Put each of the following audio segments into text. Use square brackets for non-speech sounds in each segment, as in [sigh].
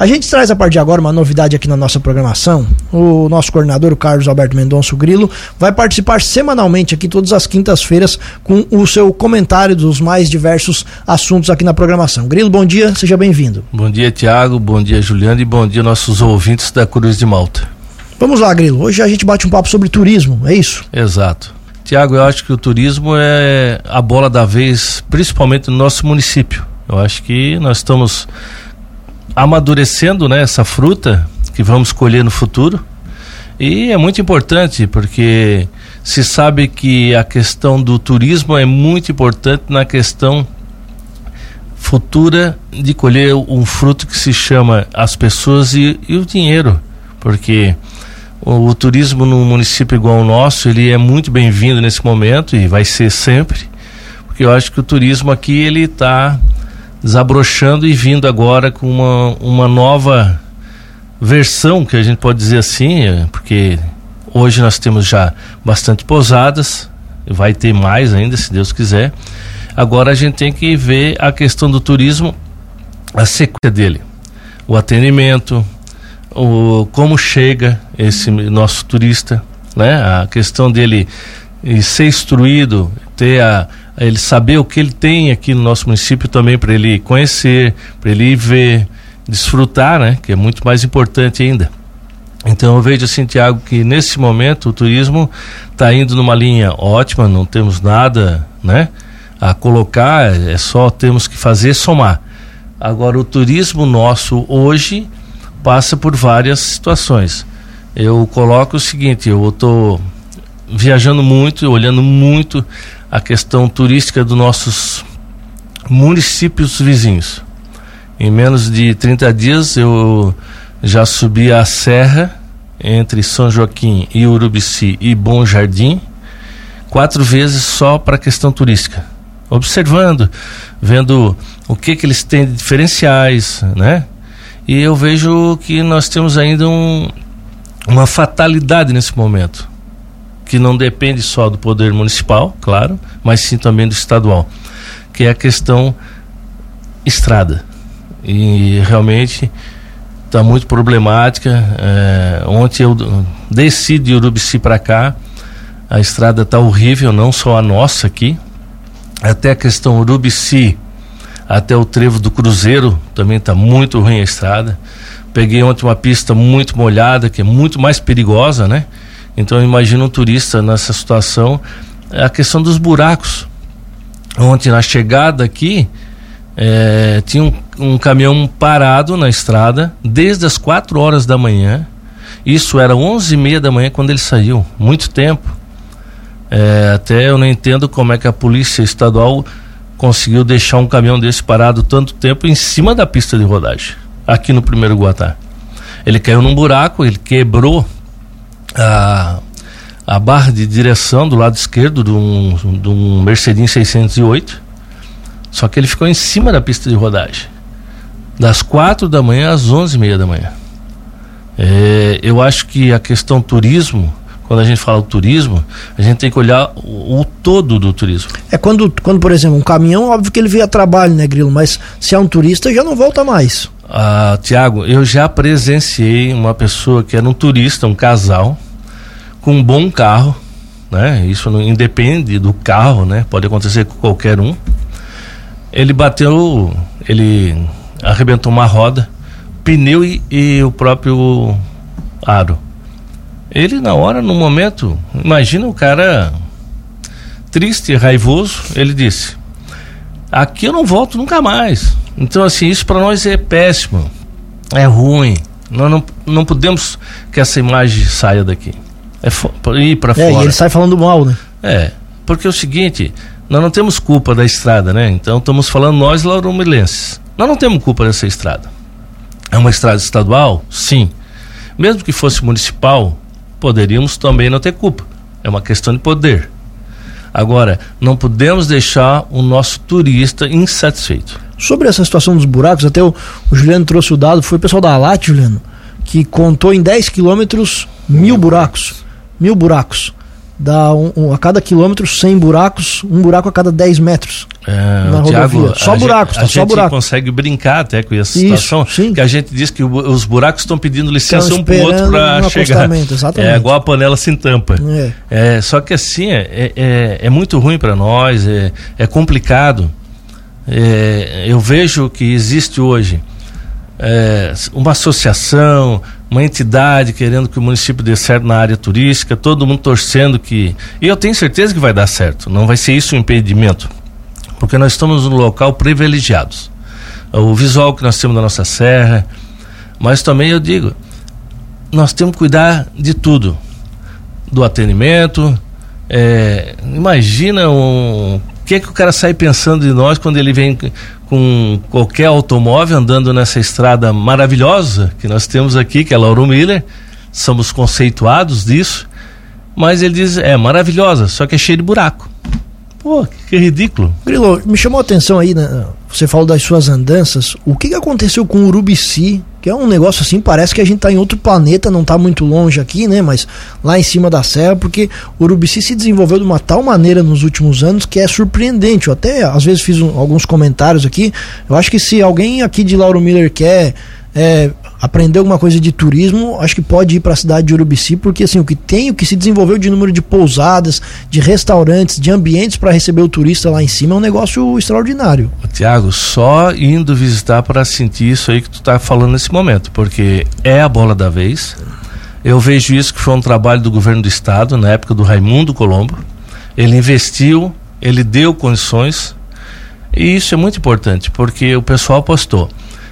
A gente traz a partir de agora uma novidade aqui na nossa programação. O nosso coordenador, o Carlos Alberto Mendonça Grilo, vai participar semanalmente aqui todas as quintas-feiras com o seu comentário dos mais diversos assuntos aqui na programação. Grilo, bom dia, seja bem-vindo. Bom dia, Tiago, bom dia, Juliano e bom dia nossos ouvintes da Cruz de Malta. Vamos lá, Grilo. Hoje a gente bate um papo sobre turismo, é isso? Exato. Tiago, eu acho que o turismo é a bola da vez, principalmente no nosso município. Eu acho que nós estamos amadurecendo né, essa fruta que vamos colher no futuro. E é muito importante porque se sabe que a questão do turismo é muito importante na questão futura de colher um fruto que se chama as pessoas e, e o dinheiro. Porque o, o, turismo no município igual ao nosso, ele é muito bem-vindo nesse momento e vai ser sempre. Porque eu acho que o turismo aqui ele está desabrochando e vindo agora com uma, uma nova versão, que a gente pode dizer assim, é, porque hoje nós temos já bastante pousadas, vai ter mais ainda, se Deus quiser. Agora a gente tem que ver a questão do turismo, a sequência dele, o atendimento, o como chega esse nosso turista, né? A questão dele ser instruído, ter a, ele saber o que ele tem aqui no nosso município também para ele conhecer, para ele ver, desfrutar, né? Que é muito mais importante ainda. Então eu vejo assim, Tiago, que nesse momento o turismo está indo numa linha ótima, não temos nada, né? A colocar, é só temos que fazer somar. Agora o turismo nosso hoje passa por várias situações. Eu coloco o seguinte, eu estou viajando muito, olhando muito a questão turística dos nossos municípios vizinhos. Em menos de 30 dias eu já subi a serra entre São Joaquim e Urubici e Bom Jardim, quatro vezes só para a questão turística. Observando, vendo o que que eles têm de diferenciais, né? E eu vejo que nós temos ainda um, uma fatalidade nesse momento que não depende só do poder municipal, claro, mas sim também do estadual, que é a questão estrada. E realmente está muito problemática. É, ontem eu desci de Urubici para cá, a estrada está horrível, não só a nossa aqui, até a questão Urubici até o trevo do Cruzeiro também está muito ruim a estrada. Peguei ontem uma pista muito molhada, que é muito mais perigosa, né? Então imagina um turista nessa situação. É a questão dos buracos. Ontem na chegada aqui é, tinha um, um, caminhão parado na estrada desde as 4 horas da manhã. Isso era 11 e meia da manhã quando ele saiu. Muito tempo. É, até eu não entendo como é que a polícia estadual conseguiu deixar um caminhão desse parado tanto tempo em cima da pista de rodagem, aqui no primeiro Guatá. Ele caiu num buraco, ele quebrou a, a barra de direção do lado esquerdo de um, de um Mercedes 608. Só que ele ficou em cima da pista de rodagem. Das quatro da manhã às onze e meia da manhã. É, eu acho que a questão turismo, quando a gente fala turismo, a gente tem que olhar o, o, todo do turismo. É quando, quando, por exemplo, um caminhão, óbvio que ele vem a trabalho, né, Grilo? Mas se é um turista, já não volta mais. Ah, Tiago, eu já presenciei uma pessoa que era um turista, um casal, com um bom carro, né? Isso não independe do carro, né? Pode acontecer com qualquer um. Ele bateu, ele arrebentou uma roda, pneu e, e o próprio aro. Ele na hora, no momento, imagina o cara triste, raivoso, ele disse: "Aqui eu não volto nunca mais". Então, assim, isso para nós é péssimo, é ruim. Nós não, não podemos que essa imagem saia daqui. É ir para é, fora. E ele sai falando mal, né? É, porque é o seguinte, nós não temos culpa da estrada, né? Então estamos falando nós, lauromilenses. Nós não temos culpa dessa estrada. É uma estrada estadual? Sim. Mesmo que fosse municipal, poderíamos também não ter culpa. É uma questão de poder. Agora, não podemos deixar o nosso turista insatisfeito. Sobre essa situação dos buracos, até o, o Juliano trouxe o dado, foi o pessoal da ALAT, Juliano, que contou em 10 quilômetros mil buracos. Mil buracos. dá um, um, a cada quilômetro 100 buracos, um buraco a cada 10 metros. É, na rodovia. Thiago, só buracos, gente, tá só buraco. consegue brincar até com essa Isso, situação, sim. que a gente diz que o- os buracos estão pedindo licença um pro outro esperando para chegar. [laughs] É igual a panela sem tampa. É. É, só que assim, é, é, é muito ruim para nós, é, é complicado. É, eu vejo que existe hoje é, uma associação, uma entidade querendo que o município dê certo na área turística, todo mundo torcendo que. E eu tenho certeza que vai dar certo, não vai ser isso um impedimento, porque nós estamos num local privilegiados. O visual que nós temos da nossa serra, mas também eu digo, nós temos que cuidar de tudo do atendimento. é, imagina um, que é que o cara sai pensando de nós quando ele vem com qualquer automóvel andando nessa estrada maravilhosa que nós temos aqui, que é Lauro Miller. Somos conceituados disso, mas ele diz é maravilhosa, só que é cheio de buraco. Pô, que ridículo. Grilo, me chamou a atenção aí, né? Você falou das suas andanças. O que, que aconteceu com o Urubici? Que é um negócio assim, parece que a gente tá em outro planeta, não tá muito longe aqui, né? Mas lá em cima da serra, porque o Urubici se desenvolveu de uma tal maneira nos últimos anos que é surpreendente. Eu até às vezes fiz um- alguns comentários aqui. Eu acho que se alguém aqui de Lauro Miller quer é, aprender alguma coisa de turismo, acho que pode ir para a cidade de Urubici, porque assim, o que tem, o que se desenvolveu de número de pousadas, de restaurantes, de ambientes para receber o turista lá em cima é um negócio extraordinário. Tiago, só indo visitar para sentir isso aí que tu tá falando nesse momento, porque é a bola da vez. Eu vejo isso que foi um trabalho do governo do estado na época do Raimundo Colombo. Ele investiu, ele deu condições e isso é muito importante porque o pessoal apostou.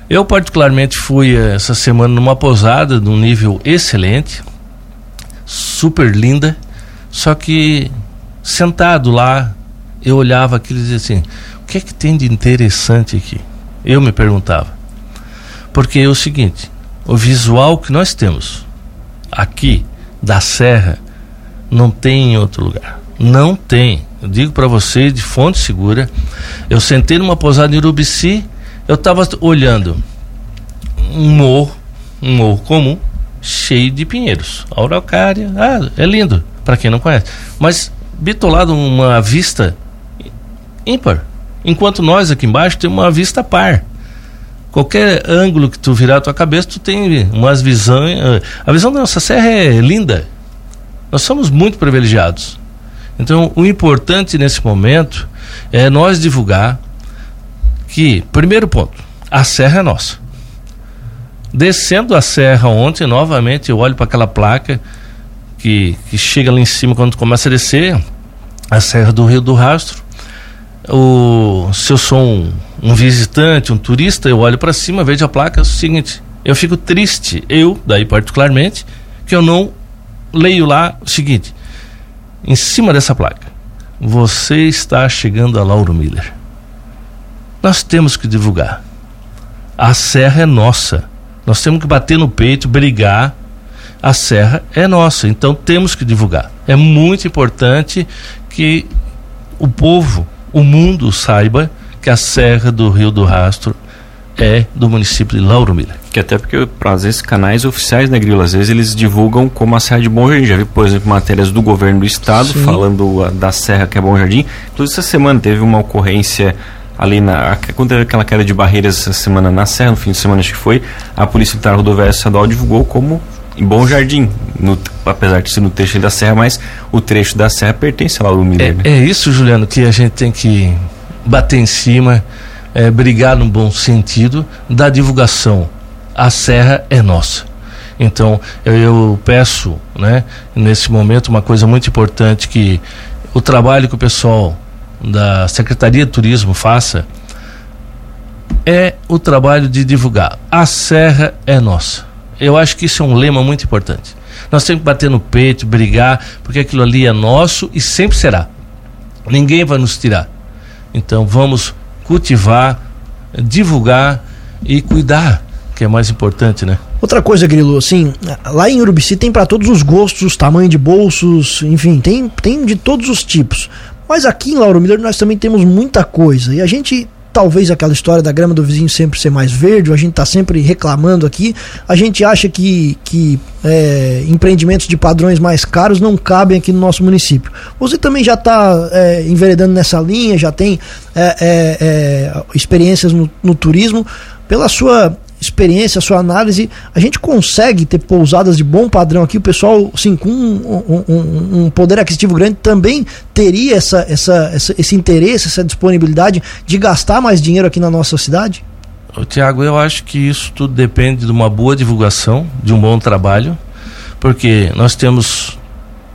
Eu particularmente fui eh, essa semana numa pousada de um nível excelente, super linda, só que sentado lá eu olhava aquilo e dizia assim: o que é que tem de interessante aqui? Eu me perguntava. Porque é o seguinte: o visual que nós temos aqui da Serra não tem em outro lugar. Não tem. Eu digo para você de fonte segura. Eu sentei numa pousada em Urubici, eu estava olhando um morro, um morro comum, cheio de pinheiros. Araucária, ah, é lindo, para quem não conhece. Mas bitolado uma vista ímpar. Enquanto nós aqui embaixo temos uma vista par. Qualquer ângulo que tu virar a tua cabeça, tu tem umas visões. eh, A visão da nossa serra é linda. Nós somos muito privilegiados. Então, o importante nesse momento é nós divulgar que, primeiro ponto, a serra é nossa. Descendo a serra ontem, novamente, eu olho para aquela placa que, que chega lá em cima quando começa a descer, a Serra do Rio do Rastro. O, se eu sou um, um visitante, um turista, eu olho para cima, vejo a placa, é o seguinte, eu fico triste, eu, daí particularmente, que eu não leio lá o seguinte, em cima dessa placa, você está chegando a Lauro Miller. Nós temos que divulgar. A serra é nossa. Nós temos que bater no peito, brigar. A serra é nossa, então temos que divulgar. É muito importante que o povo, o mundo saiba que a Serra do Rio do Rastro é do município de Lauro Miller. Que até porque, às vezes, canais oficiais, né, Grilo? Às vezes eles divulgam como a Serra de Bom Jardim. Já vi, por exemplo, matérias do governo do estado Sim. falando da Serra que é Bom Jardim. Inclusive, essa semana teve uma ocorrência ali na. Quando teve aquela queda de barreiras essa semana na Serra, no fim de semana acho que foi, a Polícia Militar Rodoviária Estadual divulgou como em Bom Jardim, no- apesar de ser no trecho da Serra, mas o trecho da Serra pertence a Lauro Miller. É, é isso, Juliano, que a gente tem que bater em cima, é, brigar no bom sentido da divulgação. A serra é nossa. Então, eu, eu peço, né, nesse momento, uma coisa muito importante que o trabalho que o pessoal da Secretaria de Turismo faça é o trabalho de divulgar. A serra é nossa. Eu acho que isso é um lema muito importante. Nós temos que bater no peito, brigar, porque aquilo ali é nosso e sempre será. Ninguém vai nos tirar. Então vamos cultivar, divulgar e cuidar, que é mais importante, né? Outra coisa, Grilo, assim, lá em Urubici tem para todos os gostos, tamanho de bolsos, enfim, tem, tem de todos os tipos. Mas aqui em Lauro Miller nós também temos muita coisa e a gente talvez aquela história da grama do vizinho sempre ser mais verde, a gente está sempre reclamando aqui. A gente acha que, que é, empreendimentos de padrões mais caros não cabem aqui no nosso município. Você também já está é, enveredando nessa linha, já tem é, é, é, experiências no, no turismo. Pela sua experiência, sua análise, a gente consegue ter pousadas de bom padrão aqui. O pessoal, sim, com um, um, um poder aquisitivo grande, também teria essa, essa, essa, esse interesse, essa disponibilidade de gastar mais dinheiro aqui na nossa cidade? Tiago, eu acho que isso tudo depende de uma boa divulgação, de um bom trabalho, porque nós temos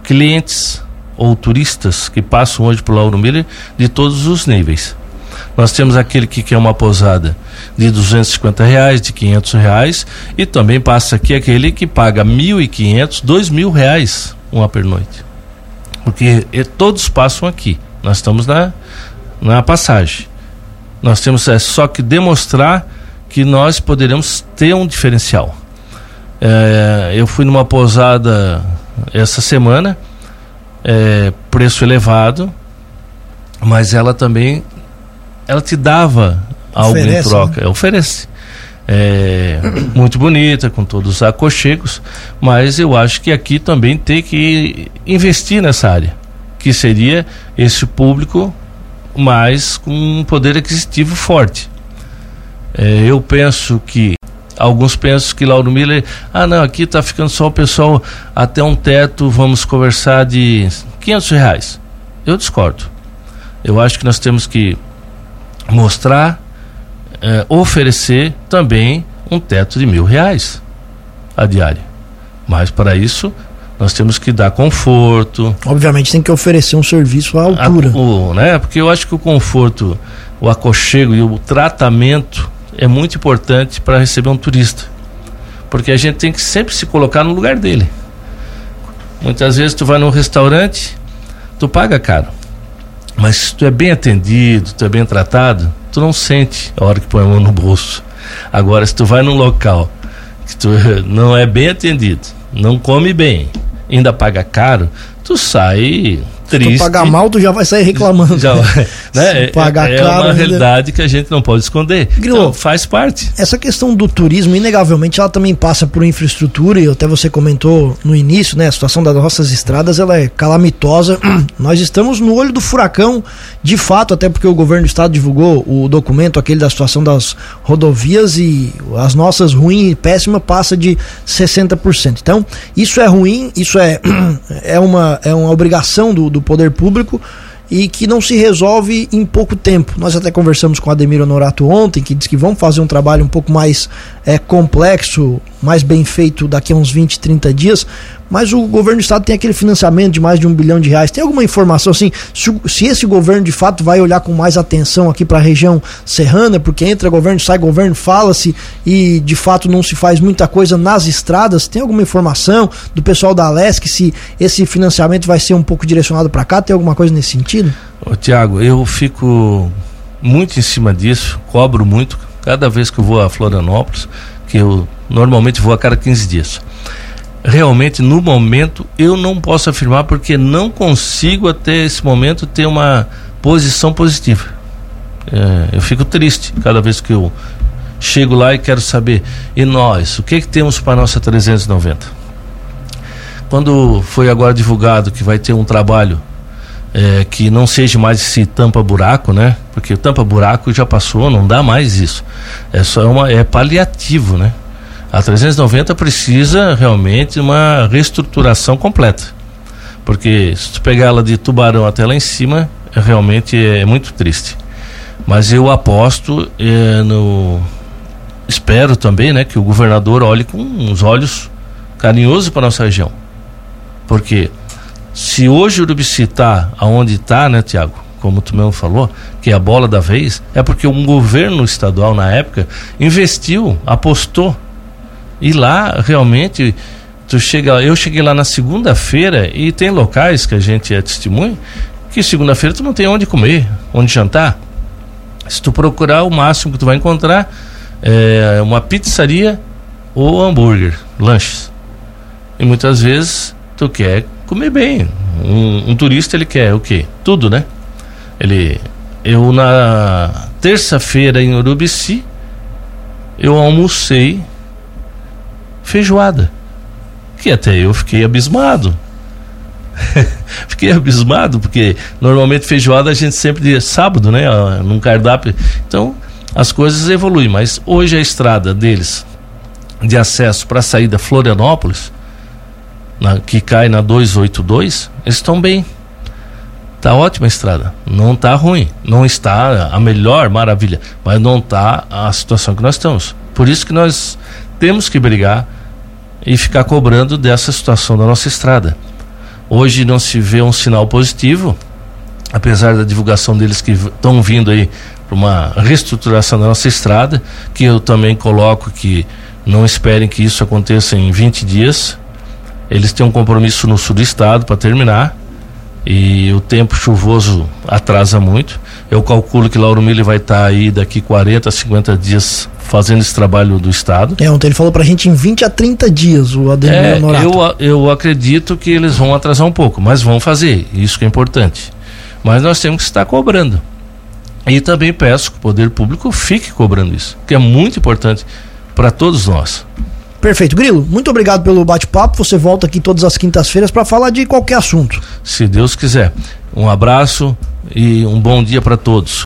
clientes ou turistas que passam hoje por Lauro Miller de todos os níveis. Nós temos aquele que quer uma posada de 250 reais, de 500 reais e também passa aqui aquele que paga 1.500, 2 mil reais uma pernoite. Porque e, todos passam aqui. Nós estamos na, na passagem. Nós temos é, só que demonstrar que nós poderemos ter um diferencial. É, eu fui numa posada essa semana, é, preço elevado, mas ela também ela te dava algo oferece, em troca. Né? Oferece. É, muito bonita, com todos os aconchegos, mas eu acho que aqui também tem que investir nessa área, que seria esse público mais com um poder aquisitivo forte. É, eu penso que alguns pensam que Lauro Miller, ah não, aqui está ficando só o pessoal até um teto, vamos conversar de 500 reais. Eu discordo. Eu acho que nós temos que mostrar, é, oferecer também um teto de mil reais a diária. Mas para isso nós temos que dar conforto. Obviamente tem que oferecer um serviço à altura. A, o, né? Porque eu acho que o conforto, o aconchego e o tratamento é muito importante para receber um turista. Porque a gente tem que sempre se colocar no lugar dele. Muitas vezes tu vai num restaurante, tu paga caro. Mas se tu é bem atendido, tu é bem tratado, tu não sente a hora que põe a mão no bolso. Agora, se tu vai num local que tu [laughs] não é bem atendido, não come bem, ainda paga caro, tu sai triste. Se tu pagar mal, tu já vai sair reclamando. Já vai, [laughs] né? pagar é, é caro, uma realidade que a gente não pode esconder. Grilo, então, faz parte. Essa questão do turismo, inegavelmente, ela também passa por infraestrutura, e até você comentou no início, né? A situação das nossas estradas, ela é calamitosa. [clears throat] Nós estamos no olho do furacão, de fato, até porque o governo do estado divulgou o documento, aquele da situação das rodovias, e as nossas ruins e péssimas passa de 60%. Então, isso é ruim, isso é, [clears throat] é, uma, é uma obrigação do, do poder público e que não se resolve em pouco tempo. Nós até conversamos com o Ademir Honorato ontem, que disse que vão fazer um trabalho um pouco mais é, complexo, mais bem feito daqui a uns 20, 30 dias, mas o governo do estado tem aquele financiamento de mais de um bilhão de reais. Tem alguma informação assim, se, se esse governo de fato vai olhar com mais atenção aqui para a região serrana, porque entra governo, sai governo, fala-se e de fato não se faz muita coisa nas estradas? Tem alguma informação do pessoal da Alesc se esse financiamento vai ser um pouco direcionado para cá? Tem alguma coisa nesse sentido? Ô, Tiago, eu fico muito em cima disso, cobro muito cada vez que eu vou a Florianópolis, que eu normalmente vou a cada 15 dias realmente no momento eu não posso afirmar porque não consigo até esse momento ter uma posição positiva. É, eu fico triste cada vez que eu chego lá e quero saber e nós o que que temos para nossa 390. Quando foi agora divulgado que vai ter um trabalho é, que não seja mais esse tampa buraco, né? Porque o tampa buraco já passou, não dá mais isso. É só uma é paliativo, né? A 390 precisa realmente uma reestruturação completa. Porque se tu pegar ela de tubarão até lá em cima, é, realmente é muito triste. Mas eu aposto é, no. Espero também né, que o governador olhe com uns olhos carinhosos para nossa região. Porque se hoje o Urubici está aonde está, né, Tiago? Como tu mesmo falou, que é a bola da vez, é porque um governo estadual na época investiu, apostou e lá realmente tu chega, eu cheguei lá na segunda-feira e tem locais que a gente é testemunha que segunda-feira tu não tem onde comer, onde jantar. Se tu procurar o máximo que tu vai encontrar é uma pizzaria ou hambúrguer, lanches. E muitas vezes tu quer comer bem. Um, um turista ele quer o quê? Tudo, né? Ele eu na terça-feira em Urubici, eu almocei feijoada. Que até eu fiquei abismado. [laughs] fiquei abismado, porque normalmente feijoada a gente sempre diz sábado, né? Num cardápio. Então, as coisas evoluem, mas hoje a estrada deles de acesso para a saída Florianópolis, na, que cai na 282, eles estão bem. Tá ótima a estrada, não tá ruim, não está a melhor maravilha, mas não tá a situação que nós estamos. Por isso que nós temos que brigar e ficar cobrando dessa situação da nossa estrada. Hoje não se vê um sinal positivo, apesar da divulgação deles que estão vindo aí para uma reestruturação da nossa estrada, que eu também coloco que não esperem que isso aconteça em 20 dias. Eles têm um compromisso no sul do estado para terminar e o tempo chuvoso atrasa muito. Eu calculo que Lauro Mille vai estar tá aí daqui 40, 50 dias fazendo esse trabalho do Estado. É, ontem ele falou pra gente em 20 a 30 dias, o Ademir é, Eu, eu acredito que eles vão atrasar um pouco, mas vão fazer, isso que é importante. Mas nós temos que estar cobrando. E também peço que o poder público fique cobrando isso, que é muito importante para todos nós. Perfeito. Grilo, muito obrigado pelo bate-papo. Você volta aqui todas as quintas-feiras para falar de qualquer assunto. Se Deus quiser. Um abraço e um bom dia para todos.